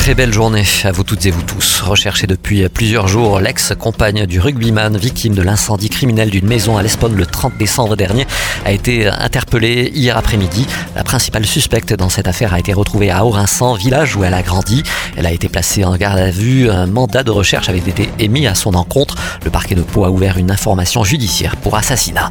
Très belle journée à vous toutes et vous tous. Recherché depuis plusieurs jours, l'ex-compagne du rugbyman victime de l'incendie criminel d'une maison à l'Espone le 30 décembre dernier a été interpellée hier après-midi. La principale suspecte dans cette affaire a été retrouvée à Aurinsan, village où elle a grandi. Elle a été placée en garde à vue. Un mandat de recherche avait été émis à son encontre. Le parquet de Pau a ouvert une information judiciaire pour assassinat.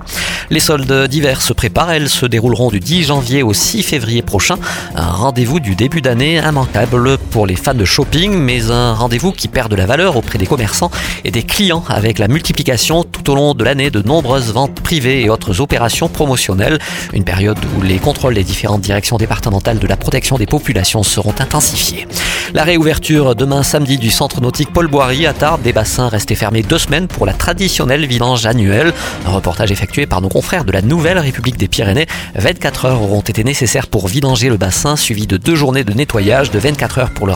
Les soldes d'hiver se préparent. Elles se dérouleront du 10 janvier au 6 février prochain. Un rendez-vous du début d'année immanquable pour les fans de shopping, mais un rendez-vous qui perd de la valeur auprès des commerçants et des clients avec la multiplication tout au long de l'année de nombreuses ventes privées et autres opérations promotionnelles. Une période où les contrôles des différentes directions départementales de la protection des populations seront intensifiés. La réouverture demain samedi du centre nautique Paul Boiry à Tarbes, des bassins restés fermés deux semaines pour la traditionnelle vidange annuelle. Un reportage effectué par nos confrères de la Nouvelle République des Pyrénées. 24 heures auront été nécessaires pour vidanger le bassin, suivi de deux journées de nettoyage, de 24 heures pour le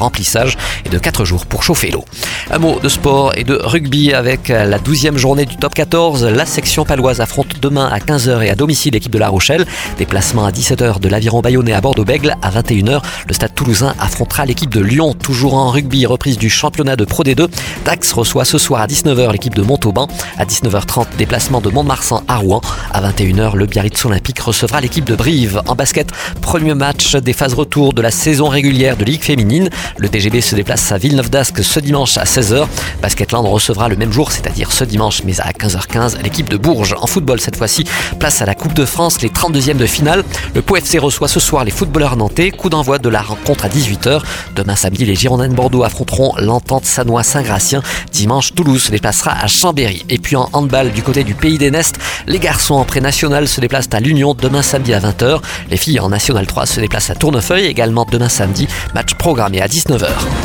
et de 4 jours pour chauffer l'eau. Un mot de sport et de rugby avec la 12e journée du top 14. La section paloise affronte demain à 15h et à domicile l'équipe de La Rochelle. Déplacement à 17h de l'aviron bayonnais à Bordeaux-Bègle. À 21h, le stade toulousain affrontera l'équipe de Lyon toujours en rugby, reprise du championnat de Pro D2. Dax reçoit ce soir à 19h l'équipe de Montauban. À 19h30, déplacement de Mont-de-Marsan à Rouen. À 21h, le Biarritz Olympique recevra l'équipe de Brive. En basket, premier match des phases retour de la saison régulière de Ligue féminine. Le TGB se déplace à Villeneuve d'Ascq ce dimanche à 16h. Basketland recevra le même jour, c'est-à-dire ce dimanche, mais à 15h15, l'équipe de Bourges. En football cette fois-ci, place à la Coupe de France, les 32e de finale. Le Pau FC reçoit ce soir les footballeurs nantais. Coup d'envoi de la rencontre à 18h. Demain samedi, les Girondins de Bordeaux affronteront l'entente Sanois-Saint-Gratien. Dimanche, Toulouse se déplacera à Chambéry. Et puis en handball du côté du Pays des Nestes, les garçons en pré-national se déplacent à l'Union demain samedi à 20h. Les filles en National 3 se déplacent à Tournefeuille également demain samedi. Match programmé à 19h.